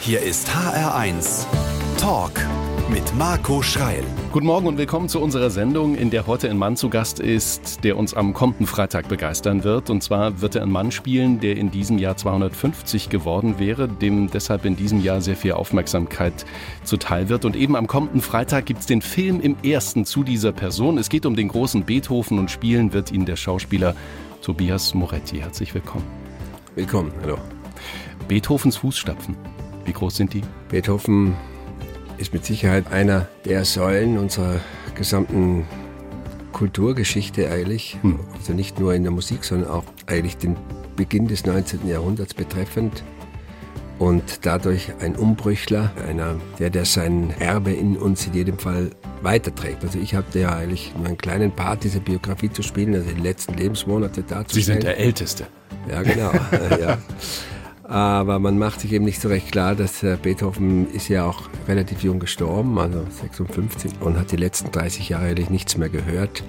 Hier ist HR1 Talk mit Marco Schreil. Guten Morgen und willkommen zu unserer Sendung, in der heute ein Mann zu Gast ist, der uns am kommenden Freitag begeistern wird. Und zwar wird er einen Mann spielen, der in diesem Jahr 250 geworden wäre, dem deshalb in diesem Jahr sehr viel Aufmerksamkeit zuteil wird. Und eben am kommenden Freitag gibt es den Film im ersten zu dieser Person. Es geht um den großen Beethoven und spielen wird ihn der Schauspieler Tobias Moretti. Herzlich willkommen. Willkommen, hallo. Beethovens Fußstapfen, wie groß sind die? Beethoven ist mit Sicherheit einer der Säulen unserer gesamten Kulturgeschichte eigentlich. Hm. Also nicht nur in der Musik, sondern auch eigentlich den Beginn des 19. Jahrhunderts betreffend. Und dadurch ein Umbrüchler, einer, der, der sein Erbe in uns in jedem Fall weiterträgt. Also ich hatte ja eigentlich nur einen kleinen Part dieser Biografie zu spielen, also die letzten Lebensmonate dazu. Sie sind der Älteste. Ja, genau. ja. Aber man macht sich eben nicht so recht klar, dass äh, Beethoven ist ja auch relativ jung gestorben, also 56, und hat die letzten 30 Jahre eigentlich nichts mehr gehört.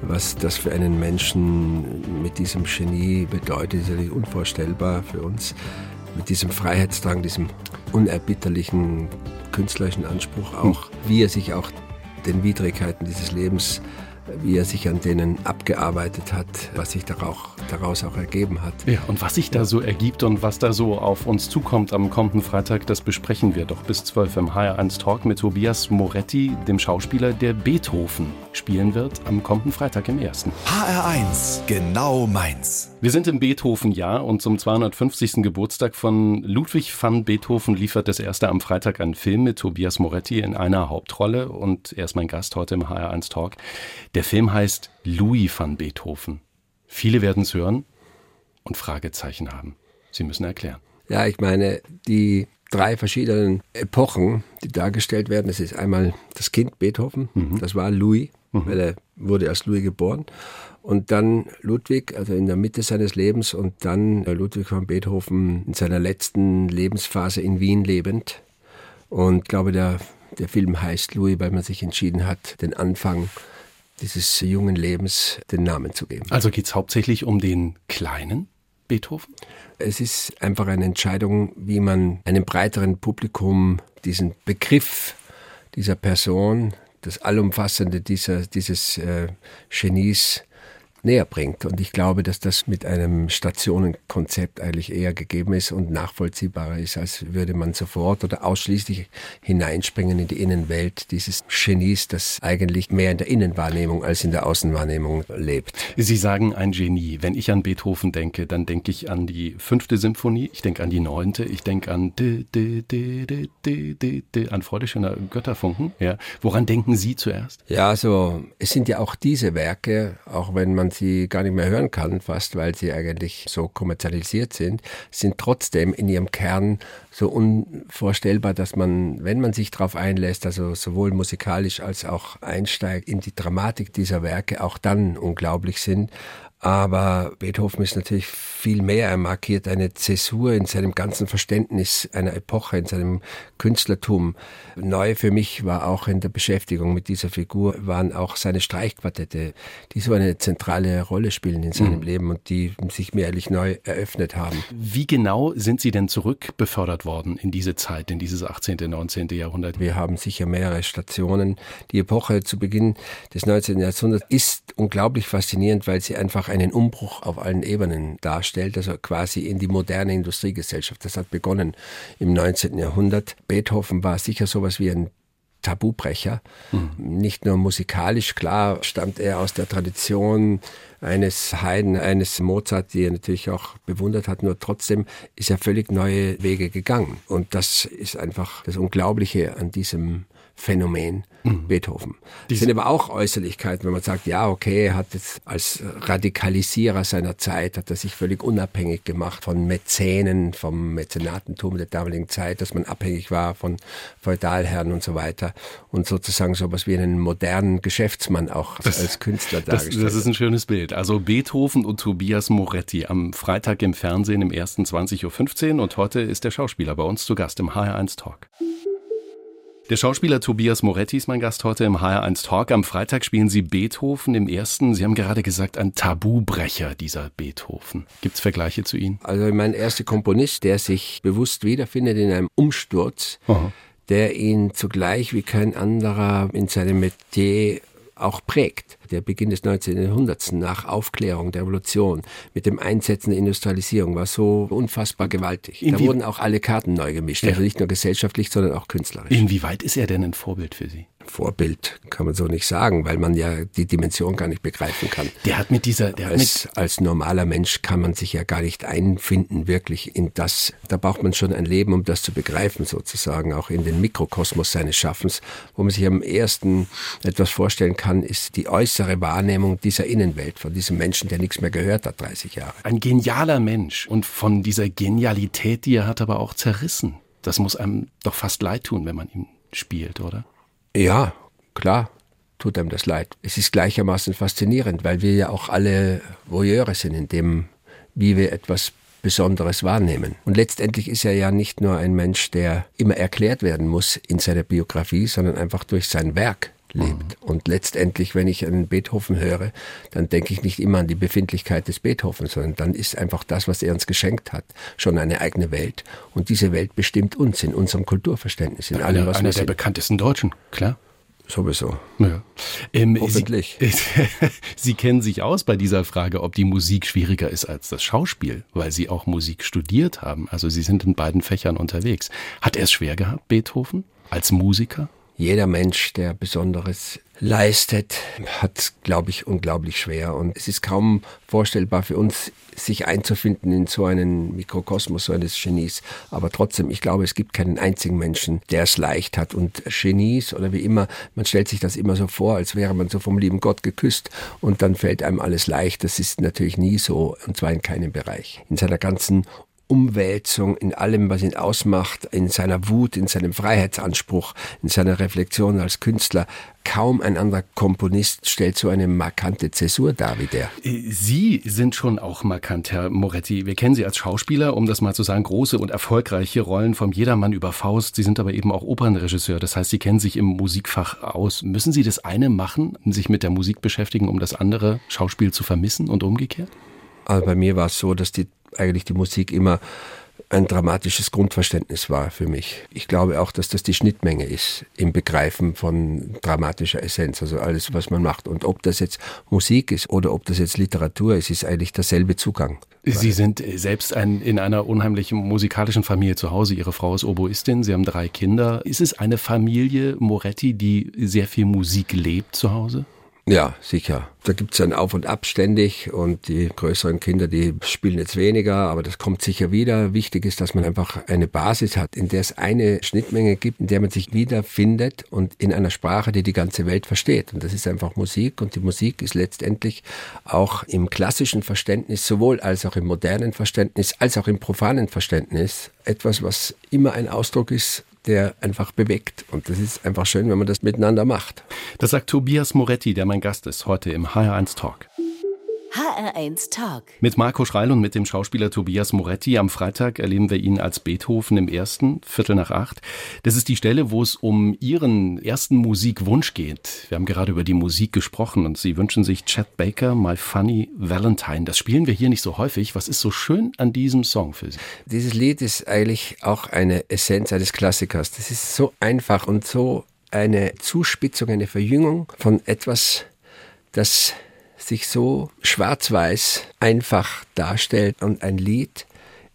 Was das für einen Menschen mit diesem Genie bedeutet, ist natürlich unvorstellbar für uns. Mit diesem Freiheitsdrang, diesem unerbitterlichen künstlerischen Anspruch auch, hm. wie er sich auch den Widrigkeiten dieses Lebens wie er sich an denen abgearbeitet hat, was sich daraus auch ergeben hat. Ja, und was sich da so ergibt und was da so auf uns zukommt am kommenden Freitag, das besprechen wir doch bis 12 im HR1 Talk mit Tobias Moretti, dem Schauspieler, der Beethoven spielen wird am kommenden Freitag im ersten. HR1, genau meins. Wir sind im Beethoven-Jahr und zum 250. Geburtstag von Ludwig van Beethoven liefert das erste am Freitag einen Film mit Tobias Moretti in einer Hauptrolle und er ist mein Gast heute im HR1 Talk. Der Film heißt Louis van Beethoven. Viele werden es hören und Fragezeichen haben. Sie müssen erklären. Ja, ich meine, die drei verschiedenen Epochen, die dargestellt werden, das ist einmal das Kind Beethoven, mhm. das war Louis, mhm. weil er wurde als Louis geboren. Und dann Ludwig, also in der Mitte seines Lebens und dann Ludwig van Beethoven in seiner letzten Lebensphase in Wien lebend. Und ich glaube, der, der Film heißt Louis, weil man sich entschieden hat, den Anfang dieses jungen Lebens den Namen zu geben. Also geht es hauptsächlich um den kleinen Beethoven? Es ist einfach eine Entscheidung, wie man einem breiteren Publikum diesen Begriff dieser Person, das Allumfassende dieser, dieses äh, Genies näher bringt. Und ich glaube, dass das mit einem Stationenkonzept eigentlich eher gegeben ist und nachvollziehbarer ist, als würde man sofort oder ausschließlich hineinspringen in die Innenwelt dieses Genies, das eigentlich mehr in der Innenwahrnehmung als in der Außenwahrnehmung lebt. Sie sagen ein Genie. Wenn ich an Beethoven denke, dann denke ich an die fünfte Symphonie, ich denke an die neunte, ich denke an de, de, de, an Freude schöner Götterfunken. Ja. Woran denken Sie zuerst? Ja, also es sind ja auch diese Werke, auch wenn man sie gar nicht mehr hören kann, fast weil sie eigentlich so kommerzialisiert sind, sind trotzdem in ihrem Kern so unvorstellbar, dass man, wenn man sich darauf einlässt, also sowohl musikalisch als auch einsteigt in die Dramatik dieser Werke, auch dann unglaublich sind. Aber Beethoven ist natürlich viel mehr. Er markiert eine Zäsur in seinem ganzen Verständnis einer Epoche, in seinem Künstlertum. Neu für mich war auch in der Beschäftigung mit dieser Figur, waren auch seine Streichquartette, die so eine zentrale Rolle spielen in seinem mhm. Leben und die sich mir ehrlich neu eröffnet haben. Wie genau sind Sie denn zurückbefördert worden in diese Zeit, in dieses 18., 19. Jahrhundert? Wir haben sicher mehrere Stationen. Die Epoche zu Beginn des 19. Jahrhunderts ist unglaublich faszinierend, weil sie einfach einen Umbruch auf allen Ebenen darstellt, also quasi in die moderne Industriegesellschaft. Das hat begonnen im 19. Jahrhundert. Beethoven war sicher sowas wie ein Tabubrecher. Mhm. Nicht nur musikalisch, klar stammt er aus der Tradition eines Haydn, eines Mozart, die er natürlich auch bewundert hat, nur trotzdem ist er völlig neue Wege gegangen. Und das ist einfach das Unglaubliche an diesem Phänomen mhm. Beethoven. Das sind aber auch Äußerlichkeiten, wenn man sagt, ja, okay, er hat jetzt als Radikalisierer seiner Zeit, hat er sich völlig unabhängig gemacht von Mäzenen, vom Mäzenatentum der damaligen Zeit, dass man abhängig war von Feudalherren und so weiter und sozusagen sowas wie einen modernen Geschäftsmann auch das, als Künstler dargestellt. Das, das ist ein schönes Bild. Also Beethoven und Tobias Moretti am Freitag im Fernsehen im ersten 20.15 Uhr und heute ist der Schauspieler bei uns zu Gast im HR1 Talk. Der Schauspieler Tobias Moretti ist mein Gast heute im HR1 Talk. Am Freitag spielen Sie Beethoven im ersten. Sie haben gerade gesagt, ein Tabubrecher, dieser Beethoven. Gibt es Vergleiche zu Ihnen? Also mein erster Komponist, der sich bewusst wiederfindet in einem Umsturz, Aha. der ihn zugleich wie kein anderer in seinem Metier auch prägt der Beginn des 19. Jahrhunderts nach Aufklärung der Revolution mit dem Einsetzen der Industrialisierung war so unfassbar gewaltig. Inwie da wurden auch alle Karten neu gemischt, ja. also nicht nur gesellschaftlich, sondern auch künstlerisch. Inwieweit ist er denn ein Vorbild für Sie? Vorbild kann man so nicht sagen, weil man ja die Dimension gar nicht begreifen kann. Der hat mit dieser, der als, mit als normaler Mensch kann man sich ja gar nicht einfinden, wirklich in das. Da braucht man schon ein Leben, um das zu begreifen, sozusagen, auch in den Mikrokosmos seines Schaffens. Wo man sich am ersten etwas vorstellen kann, ist die äußere Wahrnehmung dieser Innenwelt, von diesem Menschen, der nichts mehr gehört hat, 30 Jahre. Ein genialer Mensch und von dieser Genialität, die er hat, aber auch zerrissen. Das muss einem doch fast leid tun, wenn man ihn spielt, oder? Ja, klar tut einem das leid. Es ist gleichermaßen faszinierend, weil wir ja auch alle Voyeure sind in dem, wie wir etwas Besonderes wahrnehmen. Und letztendlich ist er ja nicht nur ein Mensch, der immer erklärt werden muss in seiner Biografie, sondern einfach durch sein Werk lebt. Mhm. Und letztendlich, wenn ich einen Beethoven höre, dann denke ich nicht immer an die Befindlichkeit des Beethoven, sondern dann ist einfach das, was er uns geschenkt hat, schon eine eigene Welt. Und diese Welt bestimmt uns in unserem Kulturverständnis, in allem, was einer wir der sind. bekanntesten Deutschen, klar. Sowieso. Ja. Ähm, Hoffentlich. Sie, Sie, kennen sich aus bei dieser Frage, ob die Musik schwieriger ist als das Schauspiel, weil Sie auch Musik studiert haben. Also Sie sind in beiden Fächern unterwegs. Hat er es schwer gehabt, Beethoven, als Musiker? Jeder Mensch, der Besonderes leistet, hat, glaube ich, unglaublich schwer. Und es ist kaum vorstellbar für uns, sich einzufinden in so einen Mikrokosmos, so eines Genies. Aber trotzdem, ich glaube, es gibt keinen einzigen Menschen, der es leicht hat. Und Genies oder wie immer, man stellt sich das immer so vor, als wäre man so vom lieben Gott geküsst und dann fällt einem alles leicht. Das ist natürlich nie so, und zwar in keinem Bereich. In seiner ganzen Umwälzung in allem, was ihn ausmacht, in seiner Wut, in seinem Freiheitsanspruch, in seiner Reflexion als Künstler. Kaum ein anderer Komponist stellt so eine markante Zäsur dar wie der. Sie sind schon auch markant, Herr Moretti. Wir kennen Sie als Schauspieler, um das mal zu sagen, große und erfolgreiche Rollen vom Jedermann über Faust. Sie sind aber eben auch Opernregisseur. Das heißt, Sie kennen sich im Musikfach aus. Müssen Sie das eine machen, sich mit der Musik beschäftigen, um das andere Schauspiel zu vermissen und umgekehrt? Also bei mir war es so, dass die eigentlich die Musik immer ein dramatisches Grundverständnis war für mich. Ich glaube auch, dass das die Schnittmenge ist im Begreifen von dramatischer Essenz, also alles, was man macht. Und ob das jetzt Musik ist oder ob das jetzt Literatur ist, ist eigentlich derselbe Zugang. Sie sind selbst ein, in einer unheimlichen musikalischen Familie zu Hause. Ihre Frau ist Oboistin, Sie haben drei Kinder. Ist es eine Familie Moretti, die sehr viel Musik lebt zu Hause? Ja, sicher. Da gibt's ein Auf und Ab ständig und die größeren Kinder, die spielen jetzt weniger, aber das kommt sicher wieder. Wichtig ist, dass man einfach eine Basis hat, in der es eine Schnittmenge gibt, in der man sich wiederfindet und in einer Sprache, die die ganze Welt versteht. Und das ist einfach Musik und die Musik ist letztendlich auch im klassischen Verständnis, sowohl als auch im modernen Verständnis, als auch im profanen Verständnis etwas, was immer ein Ausdruck ist der einfach bewegt. Und das ist einfach schön, wenn man das miteinander macht. Das sagt Tobias Moretti, der mein Gast ist heute im HR1 Talk. HR1 Talk. Mit Marco Schreil und mit dem Schauspieler Tobias Moretti. Am Freitag erleben wir ihn als Beethoven im ersten, Viertel nach acht. Das ist die Stelle, wo es um Ihren ersten Musikwunsch geht. Wir haben gerade über die Musik gesprochen und Sie wünschen sich Chet Baker, My Funny Valentine. Das spielen wir hier nicht so häufig. Was ist so schön an diesem Song für Sie? Dieses Lied ist eigentlich auch eine Essenz eines Klassikers. Das ist so einfach und so eine Zuspitzung, eine Verjüngung von etwas, das sich so schwarz-weiß einfach darstellt und ein Lied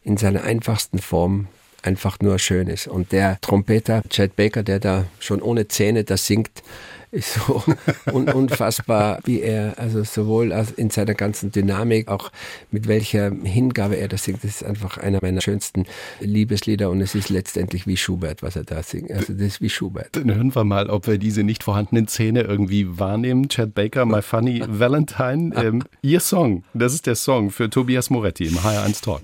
in seiner einfachsten Form einfach nur schön ist. Und der Trompeter Chad Baker, der da schon ohne Zähne das singt, ist so un unfassbar, wie er, also sowohl in seiner ganzen Dynamik, auch mit welcher Hingabe er das singt. Das ist einfach einer meiner schönsten Liebeslieder und es ist letztendlich wie Schubert, was er da singt. Also das ist wie Schubert. Dann hören wir mal, ob wir diese nicht vorhandenen Zähne irgendwie wahrnehmen. Chad Baker, My Funny Valentine, ähm, Ihr Song. Das ist der Song für Tobias Moretti im HR1 Talk.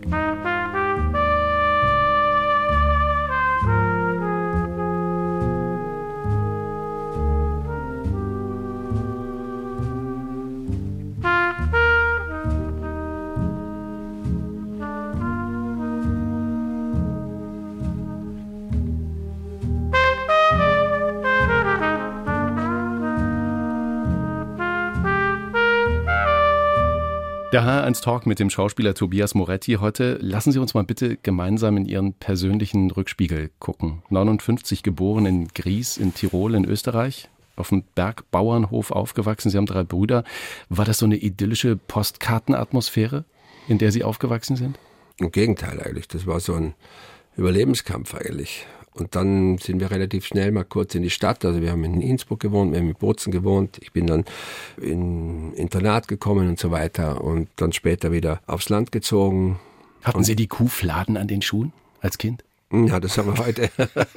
Der H1 Talk mit dem Schauspieler Tobias Moretti heute. Lassen Sie uns mal bitte gemeinsam in Ihren persönlichen Rückspiegel gucken. 59 geboren in Gries in Tirol in Österreich, auf dem Bergbauernhof aufgewachsen. Sie haben drei Brüder. War das so eine idyllische Postkartenatmosphäre, in der Sie aufgewachsen sind? Im Gegenteil eigentlich. Das war so ein Überlebenskampf eigentlich. Und dann sind wir relativ schnell mal kurz in die Stadt. Also wir haben in Innsbruck gewohnt, wir haben in Bozen gewohnt. Ich bin dann in Internat gekommen und so weiter und dann später wieder aufs Land gezogen. Hatten und Sie die Kuhfladen an den Schuhen als Kind? Ja, das haben wir heute.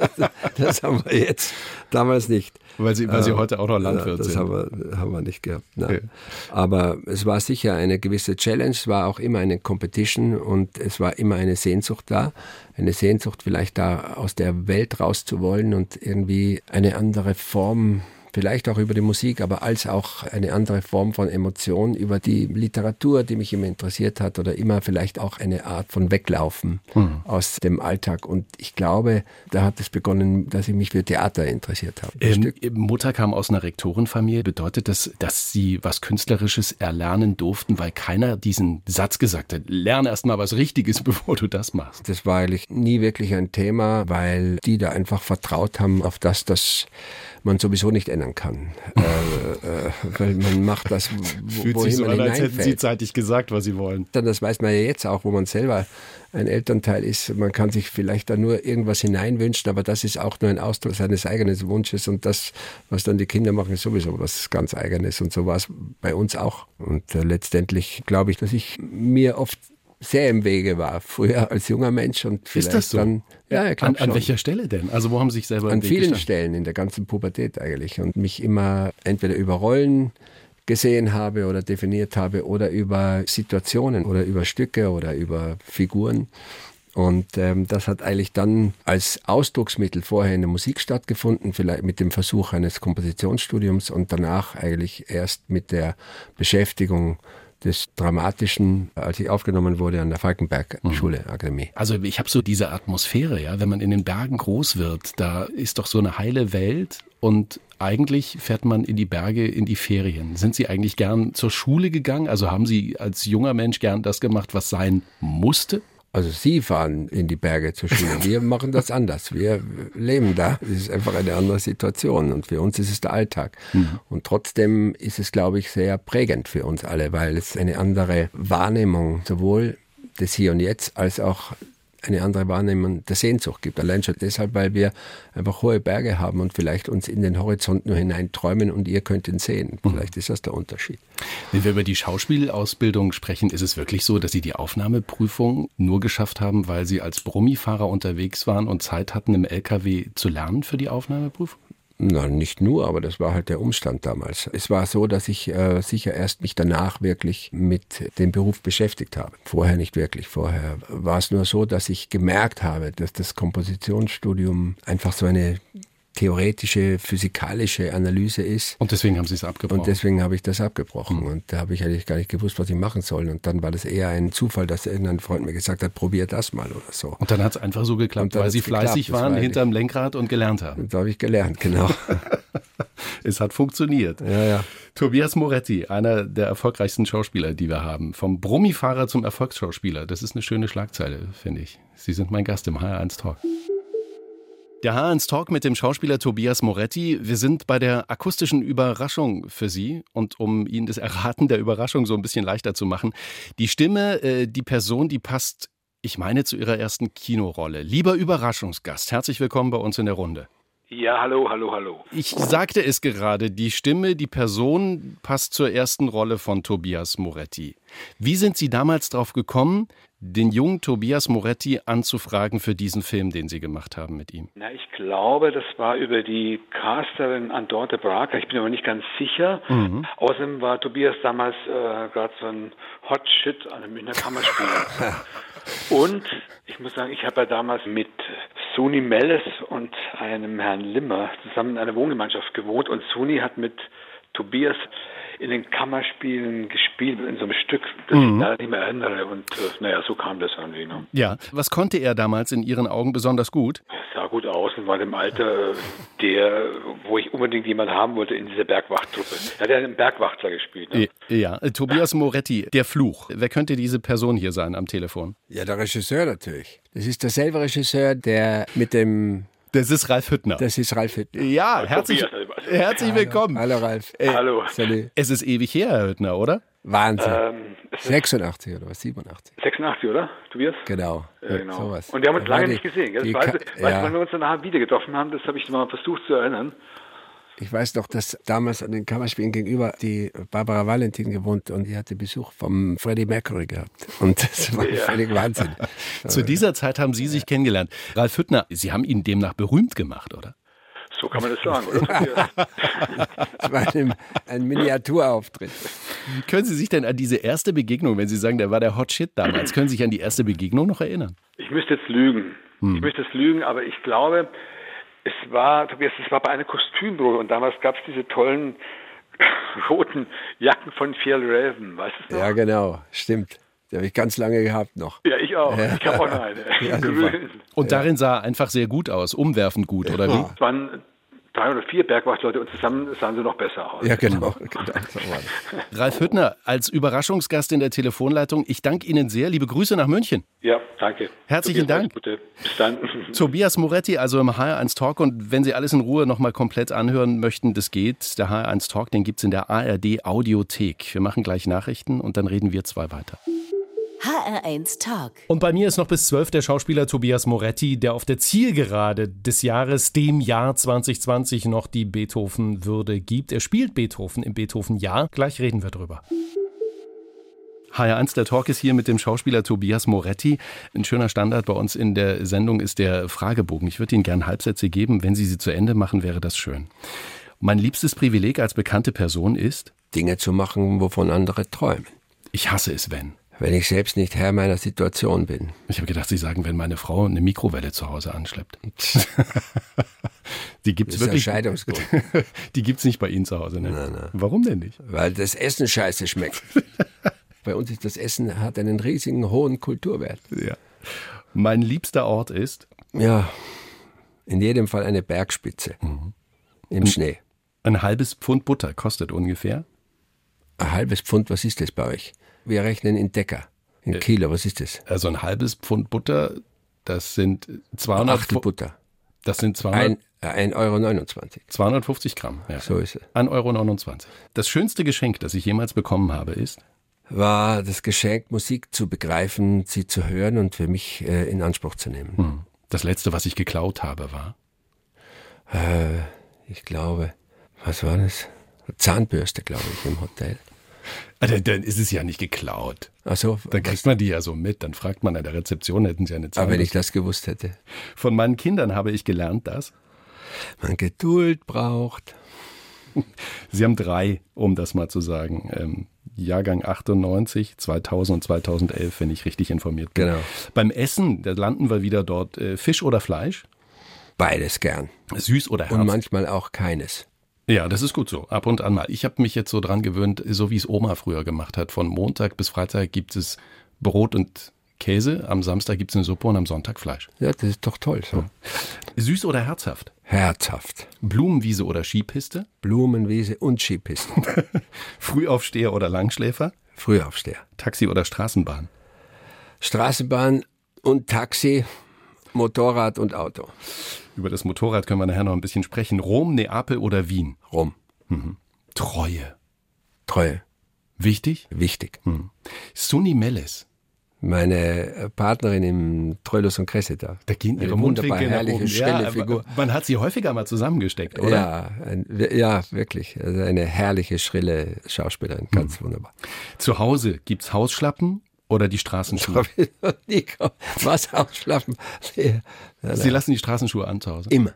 das haben wir jetzt. Damals nicht. Weil Sie, weil Sie äh, heute auch noch Landwirt das sind. Das haben wir, haben wir nicht gehabt. Okay. Aber es war sicher eine gewisse Challenge. Es war auch immer eine Competition und es war immer eine Sehnsucht da. Eine Sehnsucht vielleicht da aus der Welt rauszuwollen und irgendwie eine andere Form vielleicht auch über die Musik, aber als auch eine andere Form von Emotion über die Literatur, die mich immer interessiert hat oder immer vielleicht auch eine Art von Weglaufen mhm. aus dem Alltag. Und ich glaube, da hat es begonnen, dass ich mich für Theater interessiert habe. Ähm, Mutter kam aus einer Rektorenfamilie. Bedeutet das, dass Sie was Künstlerisches erlernen durften, weil keiner diesen Satz gesagt hat, lerne erst mal was Richtiges, bevor du das machst? Das war eigentlich nie wirklich ein Thema, weil die da einfach vertraut haben auf das, dass man sowieso nicht ändern kann. äh, äh, weil man macht das, wo, Fühlt wohin sich so man an, als hätten Sie zeitig gesagt, was Sie wollen. Dann, das weiß man ja jetzt auch, wo man selber ein Elternteil ist. Man kann sich vielleicht da nur irgendwas hineinwünschen, aber das ist auch nur ein Ausdruck seines eigenen Wunsches und das, was dann die Kinder machen, ist sowieso was ganz Eigenes und so war es bei uns auch. Und äh, letztendlich glaube ich, dass ich mir oft sehr im Wege war, früher als junger Mensch und vielleicht Ist das so? dann. Ja, ich an, an welcher Stelle denn? Also wo haben Sie sich selber An vielen gestanden? Stellen in der ganzen Pubertät eigentlich und mich immer entweder über Rollen gesehen habe oder definiert habe oder über Situationen oder über Stücke oder über Figuren. Und ähm, das hat eigentlich dann als Ausdrucksmittel vorher in der Musik stattgefunden, vielleicht mit dem Versuch eines Kompositionsstudiums und danach eigentlich erst mit der Beschäftigung des Dramatischen, als ich aufgenommen wurde an der Falkenberg-Schule, mhm. Akademie. Also ich habe so diese Atmosphäre, ja, wenn man in den Bergen groß wird, da ist doch so eine heile Welt und eigentlich fährt man in die Berge in die Ferien. Sind Sie eigentlich gern zur Schule gegangen? Also haben Sie als junger Mensch gern das gemacht, was sein musste? Also Sie fahren in die Berge zur Schule. Wir machen das anders. Wir leben da. Es ist einfach eine andere Situation. Und für uns ist es der Alltag. Mhm. Und trotzdem ist es, glaube ich, sehr prägend für uns alle, weil es eine andere Wahrnehmung sowohl des Hier und Jetzt als auch eine andere Wahrnehmung der Sehnsucht gibt. Allein schon deshalb, weil wir einfach hohe Berge haben und vielleicht uns in den Horizont nur hineinträumen und ihr könnt ihn sehen. Mhm. Vielleicht ist das der Unterschied. Wenn wir über die Schauspielausbildung sprechen, ist es wirklich so, dass Sie die Aufnahmeprüfung nur geschafft haben, weil Sie als Brummifahrer unterwegs waren und Zeit hatten, im LKW zu lernen für die Aufnahmeprüfung? Na, nicht nur, aber das war halt der Umstand damals. Es war so, dass ich äh, sicher erst mich danach wirklich mit dem Beruf beschäftigt habe. Vorher nicht wirklich. Vorher war es nur so, dass ich gemerkt habe, dass das Kompositionsstudium einfach so eine theoretische, physikalische Analyse ist. Und deswegen haben Sie es abgebrochen. Und deswegen habe ich das abgebrochen. Mhm. Und da habe ich eigentlich gar nicht gewusst, was ich machen soll. Und dann war das eher ein Zufall, dass irgendein Freund mir gesagt hat, probier das mal oder so. Und dann hat es einfach so geklappt, weil Sie fleißig geklappt. waren, hinterm Lenkrad und gelernt haben. Da habe ich gelernt, genau. es hat funktioniert. Ja, ja. Tobias Moretti, einer der erfolgreichsten Schauspieler, die wir haben. Vom Brummifahrer zum Erfolgsschauspieler. Das ist eine schöne Schlagzeile, finde ich. Sie sind mein Gast im HR1 Talk. Der H1 Talk mit dem Schauspieler Tobias Moretti. Wir sind bei der akustischen Überraschung für Sie und um Ihnen das Erraten der Überraschung so ein bisschen leichter zu machen. Die Stimme, äh, die Person, die passt, ich meine, zu Ihrer ersten Kinorolle. Lieber Überraschungsgast, herzlich willkommen bei uns in der Runde. Ja, hallo, hallo, hallo. Ich sagte es gerade, die Stimme, die Person passt zur ersten Rolle von Tobias Moretti. Wie sind Sie damals darauf gekommen, den jungen Tobias Moretti anzufragen für diesen Film, den Sie gemacht haben mit ihm? Na, ich glaube, das war über die Casterin Andorte Braker. Ich bin aber nicht ganz sicher. Mhm. Außerdem war Tobias damals äh, gerade so ein Hot Shit an einem Münchner Kammerspiel. und ich muss sagen, ich habe ja damals mit Suni Melles und einem Herrn Limmer zusammen in einer Wohngemeinschaft gewohnt und Suni hat mit Tobias in den Kammerspielen gespielt in so einem Stück, das mhm. ich da nicht mehr erinnere. Und äh, naja, so kam das irgendwie. Ne? Ja, was konnte er damals in Ihren Augen besonders gut? Er sah gut aus und war im Alter, der, wo ich unbedingt jemanden haben wollte in dieser Bergwachttruppe. Er hat ja einen Bergwachtler gespielt. Ne? Ja, äh, Tobias Moretti, der Fluch. Wer könnte diese Person hier sein am Telefon? Ja, der Regisseur natürlich. Das ist derselbe Regisseur, der mit dem das ist Ralf Hüttner. Das ist Ralf Hüttner. Ja, herzlich, herzlich willkommen. Hallo, Ralf. Äh, Hallo. Salut. Es ist ewig her, Herr Hüttner, oder? Wahnsinn. Ähm, 86 oder was? 87. 86, oder, Tobias? Genau. Ja, genau. Sowas. Und wir haben uns lange die, nicht gesehen. Gell? Das weiß, ja. weiß, wann wir uns danach wieder getroffen haben, das habe ich mal versucht zu erinnern. Ich weiß noch, dass damals an den Kammerspielen gegenüber die Barbara Valentin gewohnt und die hatte Besuch vom Freddie Mercury gehabt. Und das war ja. völlig Wahnsinn. Zu dieser Zeit haben Sie sich kennengelernt. Ralf Hüttner, Sie haben ihn demnach berühmt gemacht, oder? So kann man das sagen, oder? das war ein, ein Miniaturauftritt. Können Sie sich denn an diese erste Begegnung, wenn Sie sagen, der war der Hot Shit damals, können Sie sich an die erste Begegnung noch erinnern? Ich müsste jetzt lügen. Hm. Ich müsste jetzt lügen, aber ich glaube, es war, Tobias, es war bei einer Kostümbüro und damals gab es diese tollen roten Jacken von Fjell Raven, weißt du noch? Ja, genau, stimmt. Die habe ich ganz lange gehabt noch. Ja, ich auch. Ich habe auch noch eine. Ja, und darin sah er einfach sehr gut aus, umwerfend gut, oder wie? Es waren drei oder vier Bergwachtleute und zusammen sahen sie noch besser aus. Ja, genau. genau Ralf Hüttner als Überraschungsgast in der Telefonleitung. Ich danke Ihnen sehr. Liebe Grüße nach München. Ja, danke. Herzlichen Tobias, Dank. Gute. Bis dann. Tobias Moretti, also im HR1 Talk. Und wenn Sie alles in Ruhe nochmal komplett anhören möchten, das geht. Der HR1 Talk, den gibt es in der ARD Audiothek. Wir machen gleich Nachrichten und dann reden wir zwei weiter. HR1 Talk. Und bei mir ist noch bis 12 der Schauspieler Tobias Moretti, der auf der Zielgerade des Jahres, dem Jahr 2020, noch die Beethoven-Würde gibt. Er spielt Beethoven im Beethoven-Jahr. Gleich reden wir drüber. HR1, der Talk ist hier mit dem Schauspieler Tobias Moretti. Ein schöner Standard bei uns in der Sendung ist der Fragebogen. Ich würde Ihnen gerne Halbsätze geben. Wenn Sie sie zu Ende machen, wäre das schön. Mein liebstes Privileg als bekannte Person ist? Dinge zu machen, wovon andere träumen. Ich hasse es, wenn wenn ich selbst nicht Herr meiner Situation bin. Ich habe gedacht, Sie sagen, wenn meine Frau eine Mikrowelle zu Hause anschleppt. die gibt's das wirklich. Scheidungsgrund. die gibt's nicht bei Ihnen zu Hause, ne? Nein, nein. Warum denn nicht? Weil das Essen scheiße schmeckt. bei uns ist das Essen hat einen riesigen hohen Kulturwert. Ja. Mein liebster Ort ist? Ja, in jedem Fall eine Bergspitze mhm. im Schnee. Ein halbes Pfund Butter kostet ungefähr? Ein halbes Pfund, was ist das bei euch? Wir rechnen in Decker. In Kilo, was ist das? Also ein halbes Pfund Butter, das sind 200 Achtel Butter. Das sind 200. 1,29 Euro. 250 Gramm, ja. So ist es. 1,29 Euro. Das schönste Geschenk, das ich jemals bekommen habe, ist? War das Geschenk, Musik zu begreifen, sie zu hören und für mich äh, in Anspruch zu nehmen. Hm. Das letzte, was ich geklaut habe, war? Äh, ich glaube, was war das? Zahnbürste, glaube ich, im Hotel. Also, dann ist es ja nicht geklaut. Ach so. Dann kriegt man die ja so mit. Dann fragt man an der Rezeption, hätten sie eine Zahl. Aber wenn ich das gewusst hätte. Von meinen Kindern habe ich gelernt, dass man Geduld braucht. Sie haben drei, um das mal zu sagen. Ähm, Jahrgang 98, 2000 und 2011, wenn ich richtig informiert bin. Genau. Beim Essen, da landen wir wieder dort. Äh, Fisch oder Fleisch? Beides gern. Süß oder herzhaft? Und manchmal auch keines. Ja, das ist gut so. Ab und an mal. Ich habe mich jetzt so dran gewöhnt, so wie es Oma früher gemacht hat. Von Montag bis Freitag gibt es Brot und Käse, am Samstag gibt es eine Suppe und am Sonntag Fleisch. Ja, das ist doch toll. So. Süß oder herzhaft? Herzhaft. Blumenwiese oder Skipiste? Blumenwiese und Skipiste. Frühaufsteher oder Langschläfer? Frühaufsteher. Taxi oder Straßenbahn? Straßenbahn und Taxi, Motorrad und Auto. Über das Motorrad können wir nachher noch ein bisschen sprechen. Rom, Neapel oder Wien? Rom. Mhm. Treue. Treue. Wichtig? Wichtig. Mhm. Suni Melles. Meine Partnerin im Treulos und Cressida. Da gehen ihre wunderbar herrliche, schnelle ja, Figur. Man hat sie häufiger mal zusammengesteckt, oder? Ja, ein, ja wirklich. Also eine herrliche, schrille Schauspielerin. Ganz mhm. wunderbar. Zu Hause gibt's Hausschlappen oder die Straßenschuhe? Was ausschlafen? Sie lassen die Straßenschuhe an zu Hause? Immer.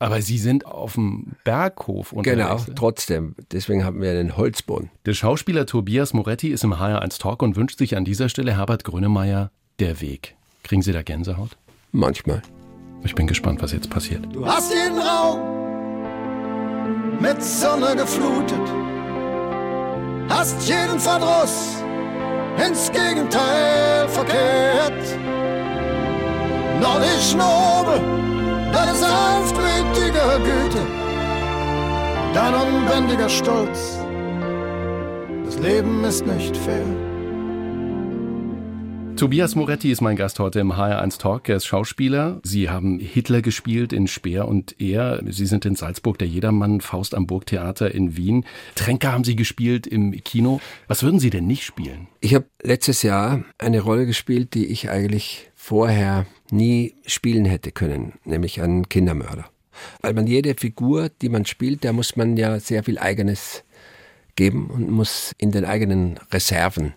Aber Sie sind auf dem Berghof unterwegs. Genau, trotzdem. Deswegen haben wir einen Holzboden. Der Schauspieler Tobias Moretti ist im HR1 Talk und wünscht sich an dieser Stelle Herbert Grönemeyer der Weg. Kriegen Sie da Gänsehaut? Manchmal. Ich bin gespannt, was jetzt passiert. Du hast jeden Raum mit Sonne geflutet hast jeden Verdruss ins Gegenteil verkehrt. Noch nicht nobel, deine sanftmütige Güte, dein unbändiger Stolz. Das Leben ist nicht fair. Tobias Moretti ist mein Gast heute im HR1 Talk. Er ist Schauspieler. Sie haben Hitler gespielt in Speer und Er. Sie sind in Salzburg der Jedermann, Faust am Burgtheater in Wien. Tränke haben Sie gespielt im Kino. Was würden Sie denn nicht spielen? Ich habe letztes Jahr eine Rolle gespielt, die ich eigentlich vorher nie spielen hätte können, nämlich einen Kindermörder. Weil man jede Figur, die man spielt, da muss man ja sehr viel eigenes geben und muss in den eigenen Reserven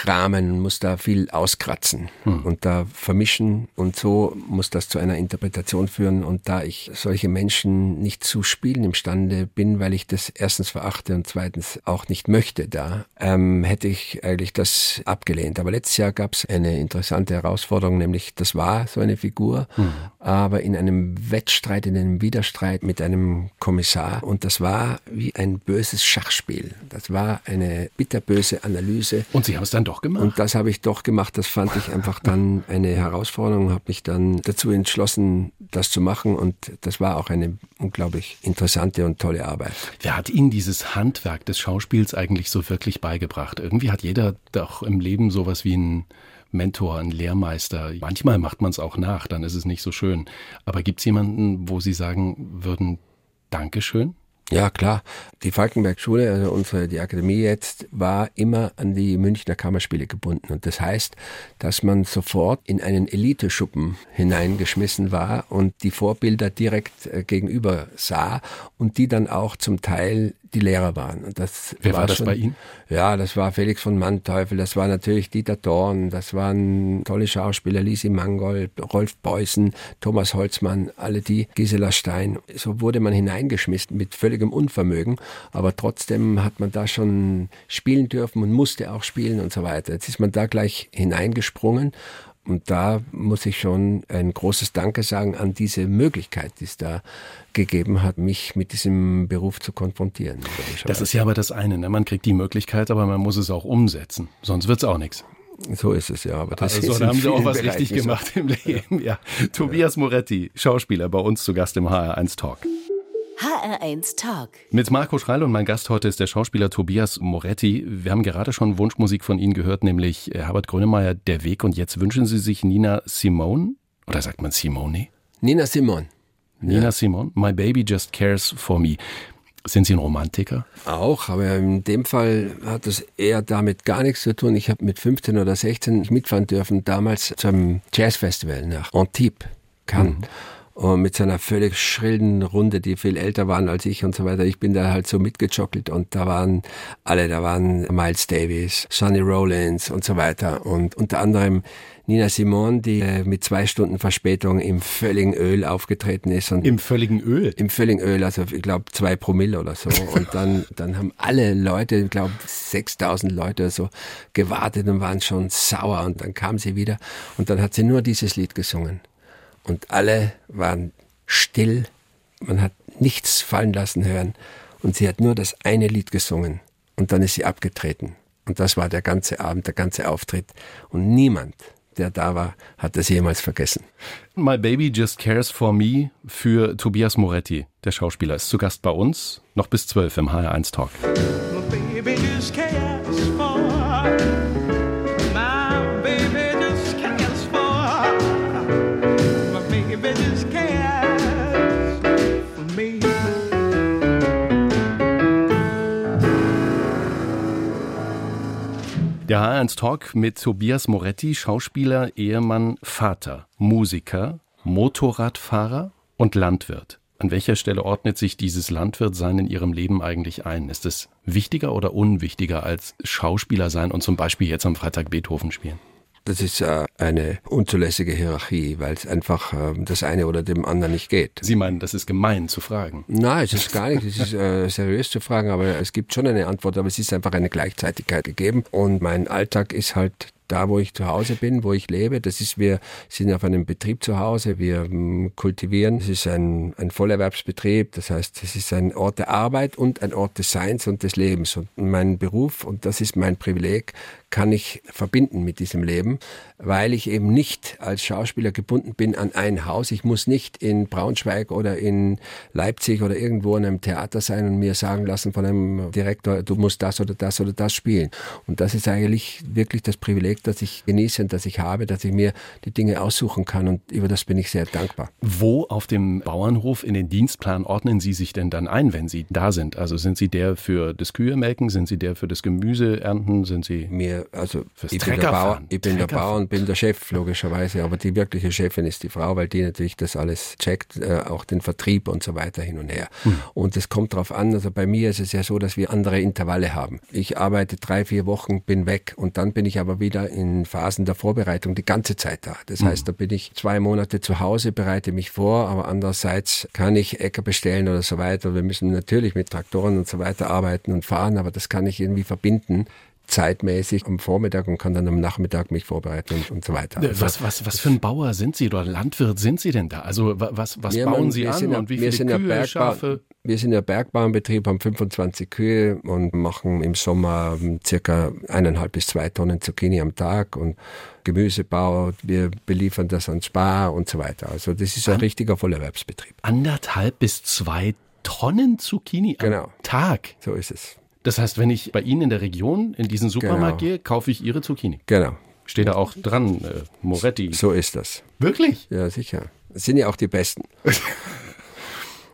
kramen, muss da viel auskratzen hm. und da vermischen und so muss das zu einer Interpretation führen. Und da ich solche Menschen nicht zu spielen imstande bin, weil ich das erstens verachte und zweitens auch nicht möchte da, ähm, hätte ich eigentlich das abgelehnt. Aber letztes Jahr gab es eine interessante Herausforderung, nämlich das war so eine Figur, hm. aber in einem Wettstreit, in einem Widerstreit mit einem Kommissar und das war wie ein böses Schachspiel. Das war eine bitterböse Analyse. Und Sie haben es dann doch gemacht. Und das habe ich doch gemacht. Das fand ich einfach dann eine Herausforderung, habe mich dann dazu entschlossen, das zu machen. Und das war auch eine unglaublich interessante und tolle Arbeit. Wer hat Ihnen dieses Handwerk des Schauspiels eigentlich so wirklich beigebracht? Irgendwie hat jeder doch im Leben sowas wie ein Mentor, ein Lehrmeister. Manchmal macht man es auch nach, dann ist es nicht so schön. Aber gibt es jemanden, wo Sie sagen würden, Dankeschön? Ja, klar. Die Falkenberg-Schule, also unsere, die Akademie jetzt, war immer an die Münchner Kammerspiele gebunden. Und das heißt, dass man sofort in einen Eliteschuppen hineingeschmissen war und die Vorbilder direkt äh, gegenüber sah und die dann auch zum Teil die Lehrer waren. Und das Wer war, war das schon, bei Ihnen? Ja, das war Felix von Manteuffel, das war natürlich Dieter Dorn, das waren tolle Schauspieler, Lisi Mangold, Rolf Beußen, Thomas Holzmann, alle die, Gisela Stein. So wurde man hineingeschmissen mit völligem Unvermögen, aber trotzdem hat man da schon spielen dürfen und musste auch spielen und so weiter. Jetzt ist man da gleich hineingesprungen und da muss ich schon ein großes Danke sagen an diese Möglichkeit, die es da gegeben hat, mich mit diesem Beruf zu konfrontieren. Das ist ja aber das eine. Ne? Man kriegt die Möglichkeit, aber man muss es auch umsetzen. Sonst wird es auch nichts. So ist es ja, aber das also, ist da haben Sie auch was Bereichen richtig so. gemacht im Leben. Ja. Tobias Moretti, Schauspieler, bei uns zu Gast im HR1 Talk. HR1 Talk. Mit Marco Schreil und mein Gast heute ist der Schauspieler Tobias Moretti. Wir haben gerade schon Wunschmusik von Ihnen gehört, nämlich äh, Herbert Grönemeyer, Der Weg. Und jetzt wünschen Sie sich Nina Simone? Oder sagt man Simone? Nina Simon. Nina Simone? My Baby Just Cares for Me. Sind Sie ein Romantiker? Auch, aber in dem Fall hat das eher damit gar nichts zu tun. Ich habe mit 15 oder 16 mitfahren dürfen, damals zum Jazzfestival nach Antibes, Cannes. Und mit so einer völlig schrillen Runde, die viel älter waren als ich und so weiter. Ich bin da halt so mitgejockelt und da waren alle, da waren Miles Davis, Sonny Rollins und so weiter. Und unter anderem Nina Simone, die äh, mit zwei Stunden Verspätung im völligen Öl aufgetreten ist und Im völligen Öl. im völligen Öl, also ich glaube zwei Promille oder so. Und dann, dann haben alle Leute, ich glaube 6000 Leute oder so, gewartet und waren schon sauer. Und dann kam sie wieder und dann hat sie nur dieses Lied gesungen. Und alle waren still, man hat nichts fallen lassen hören. Und sie hat nur das eine Lied gesungen. Und dann ist sie abgetreten. Und das war der ganze Abend, der ganze Auftritt. Und niemand, der da war, hat das jemals vergessen. My Baby Just Cares for Me für Tobias Moretti, der Schauspieler, ist zu Gast bei uns, noch bis 12 im HR1 Talk. My baby just cares Der HR1 Talk mit Tobias Moretti, Schauspieler, Ehemann, Vater, Musiker, Motorradfahrer und Landwirt. An welcher Stelle ordnet sich dieses Landwirtsein in Ihrem Leben eigentlich ein? Ist es wichtiger oder unwichtiger als Schauspieler sein und zum Beispiel jetzt am Freitag Beethoven spielen? Das ist äh, eine unzulässige Hierarchie, weil es einfach äh, das eine oder dem anderen nicht geht. Sie meinen, das ist gemein zu fragen. Nein, es ist gar nicht. Es ist äh, seriös zu fragen, aber es gibt schon eine Antwort, aber es ist einfach eine Gleichzeitigkeit gegeben. Und mein Alltag ist halt da, wo ich zu Hause bin, wo ich lebe. Das ist, wir sind auf einem Betrieb zu Hause, wir mm, kultivieren. Es ist ein, ein Vollerwerbsbetrieb, das heißt, es ist ein Ort der Arbeit und ein Ort des Seins und des Lebens. Und mein Beruf, und das ist mein Privileg, kann ich verbinden mit diesem Leben, weil ich eben nicht als Schauspieler gebunden bin an ein Haus. Ich muss nicht in Braunschweig oder in Leipzig oder irgendwo in einem Theater sein und mir sagen lassen von einem Direktor, du musst das oder das oder das spielen. Und das ist eigentlich wirklich das Privileg, das ich genieße und das ich habe, dass ich mir die Dinge aussuchen kann und über das bin ich sehr dankbar. Wo auf dem Bauernhof in den Dienstplan ordnen Sie sich denn dann ein, wenn Sie da sind? Also sind Sie der für das Kühemelken? Sind Sie der für das Gemüse ernten? Sind Sie Mir, also ich bin, der. Bauer, ich bin der. Bauer und bin der Chef, logischerweise. Aber die wirkliche Chefin ist die Frau, weil die natürlich das alles checkt, äh, auch den Vertrieb und so weiter hin und her. Und es kommt darauf an, also bei mir ist es ja so, dass wir andere Intervalle haben. Ich arbeite drei, vier Wochen, bin weg und dann bin ich aber wieder in Phasen der Vorbereitung die ganze Zeit da. Das heißt, da bin ich zwei Monate zu Hause, bereite mich vor, aber andererseits kann ich Äcker bestellen oder so weiter. Wir müssen natürlich mit Traktoren und so weiter arbeiten und fahren, aber das kann ich irgendwie verbinden zeitmäßig am Vormittag und kann dann am Nachmittag mich vorbereiten und, und so weiter. Also, was, was, was für ein Bauer sind Sie oder Landwirt sind Sie denn da? Also wa- was, was wir bauen haben- Sie wir an sind ja- und wie viele sind ja Kühe, Bergbau- Schafe? Wir sind ja Bergbauernbetrieb, haben 25 Kühe und machen im Sommer ähm, circa eineinhalb bis zwei Tonnen Zucchini am Tag und Gemüsebau. Wir beliefern das an Spar und so weiter. Also das ist ein richtiger Vollerwerbsbetrieb. Anderthalb bis zwei Tonnen Zucchini am Genau. Tag. So ist es. Das heißt, wenn ich bei Ihnen in der Region in diesen Supermarkt Genau. gehe, kaufe ich Ihre Zucchini. Genau. Steht da auch dran, äh, Moretti. So ist das. Wirklich? Ja, sicher. Das sind ja auch die Besten.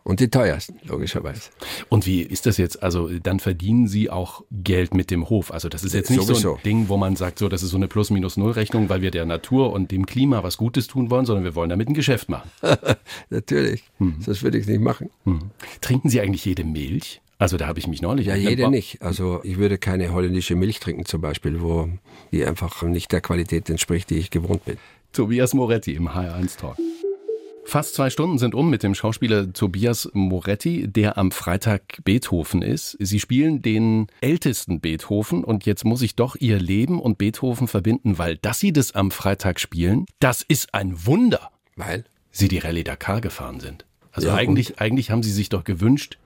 Und die teuersten, logischerweise. Und wie ist das jetzt? Also dann verdienen Sie auch Geld mit dem Hof. Also das ist jetzt nicht so Sowieso. ein Ding, wo man sagt, so das ist so eine Plus-Minus-Null-Rechnung, weil wir der Natur und dem Klima was Gutes tun wollen, sondern wir wollen damit ein Geschäft machen. Natürlich. Sonst würde ich nicht machen. Trinken Sie eigentlich jede Milch? Also da habe ich mich neulich... Ja, jede nicht. Also ich würde keine holländische Milch trinken zum Beispiel, wo die einfach nicht der Qualität entspricht, die ich gewohnt bin. Tobias Moretti im HR1 Talk. Fast zwei Stunden sind um mit dem Schauspieler Tobias Moretti, der am Freitag Beethoven ist. Sie spielen den ältesten Beethoven und jetzt muss ich doch ihr Leben und Beethoven verbinden, weil dass sie das am Freitag spielen, das ist ein Wunder. Weil? Sie die Rallye Dakar gefahren sind. Also Ja, eigentlich, eigentlich haben sie sich doch gewünscht,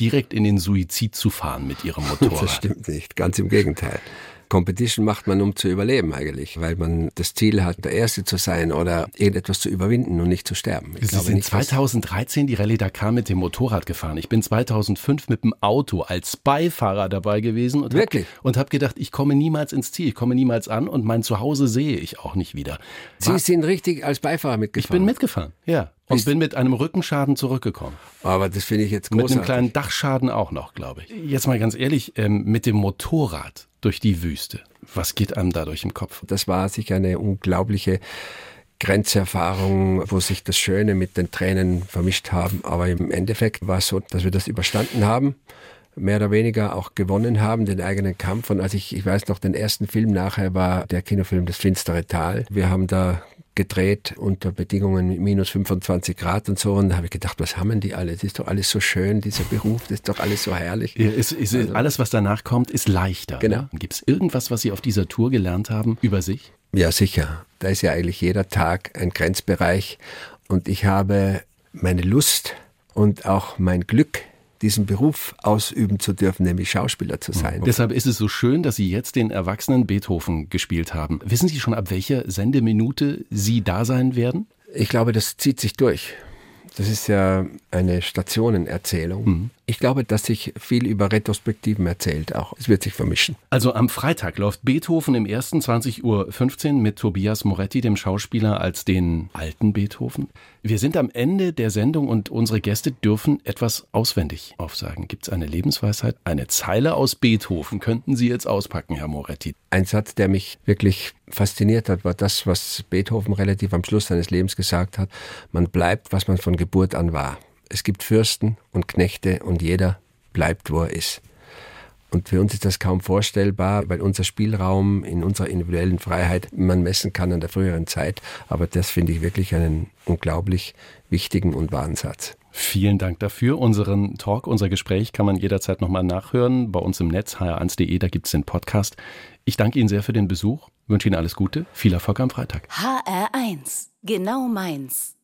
direkt in den Suizid zu fahren mit ihrem Das Motorrad. stimmt nicht. Ganz im Gegenteil. Competition macht man, um zu überleben eigentlich, weil man das Ziel hat, der Erste zu sein oder irgendetwas zu überwinden und nicht zu sterben. Ich Sie sind nicht, dass- 2013 die Rallye Dakar mit dem Motorrad gefahren. Ich bin 2005 mit dem Auto als Beifahrer dabei gewesen und Wirklich? Hab, und habe gedacht, ich komme niemals ins Ziel, ich komme niemals an und mein Zuhause sehe ich auch nicht wieder. Sie sind richtig als Beifahrer ich mitgefahren. bin mitgefahren, ja. Und bin mit einem Rückenschaden zurückgekommen. Aber das finde ich jetzt Mit großartig. einem kleinen Dachschaden auch noch, glaube ich. Jetzt mal ganz ehrlich, ähm, mit dem Motorrad durch die Wüste. Was geht einem da durch den Kopf? Das war sicher eine unglaubliche Grenzerfahrung, wo sich das Schöne mit den Tränen vermischt haben. Aber im Endeffekt war es so, dass wir das überstanden haben, mehr oder weniger auch gewonnen haben, den eigenen Kampf. Und als ich, ich weiß noch, den ersten Film nachher war der Kinofilm Das finstere Tal. Wir haben da gedreht unter Bedingungen mit minus 25 Grad und so. Und da habe ich gedacht, was haben die alle? Das ist doch alles so schön, dieser Beruf, das ist doch alles so herrlich. Ja, Ist, ist, alles, was danach kommt, ist leichter. Genau. Gibt es irgendwas, was Sie auf dieser Tour gelernt haben über sich? Ja, sicher. Da ist ja eigentlich jeder Tag ein Grenzbereich. Und ich habe meine Lust und auch mein Glück, diesen Beruf ausüben zu dürfen, nämlich Schauspieler zu sein. Deshalb ist es so schön, dass Sie jetzt den erwachsenen Beethoven gespielt haben. Wissen Sie schon, ab welcher Sendeminute Sie da sein werden? Ich glaube, das zieht sich durch. Das ist ja eine Stationenerzählung. Ich glaube, dass sich viel über Retrospektiven erzählt auch. Es wird sich vermischen. Also am Freitag läuft Beethoven im ersten 20.15 Uhr mit Tobias Moretti, dem Schauspieler, als den alten Beethoven. Wir sind am Ende der Sendung und unsere Gäste dürfen etwas auswendig aufsagen. Gibt es eine Lebensweisheit? Eine Zeile aus Beethoven könnten Sie jetzt auspacken, Herr Moretti. Ein Satz, der mich wirklich fasziniert hat, war das, was Beethoven relativ am Schluss seines Lebens gesagt hat. Man bleibt, was man von Geburt an war. Es gibt Fürsten und Knechte und jeder bleibt, wo er ist. Und für uns ist das kaum vorstellbar, weil unser Spielraum in unserer individuellen Freiheit man messen kann an der früheren Zeit. Aber das finde ich wirklich einen unglaublich wichtigen und wahren Satz. Vielen Dank dafür. Unseren Talk, unser Gespräch kann man jederzeit nochmal nachhören bei uns im Netz hr1.de, da gibt es den Podcast. Ich danke Ihnen sehr für den Besuch, wünsche Ihnen alles Gute, viel Erfolg am Freitag. HR1, genau meins.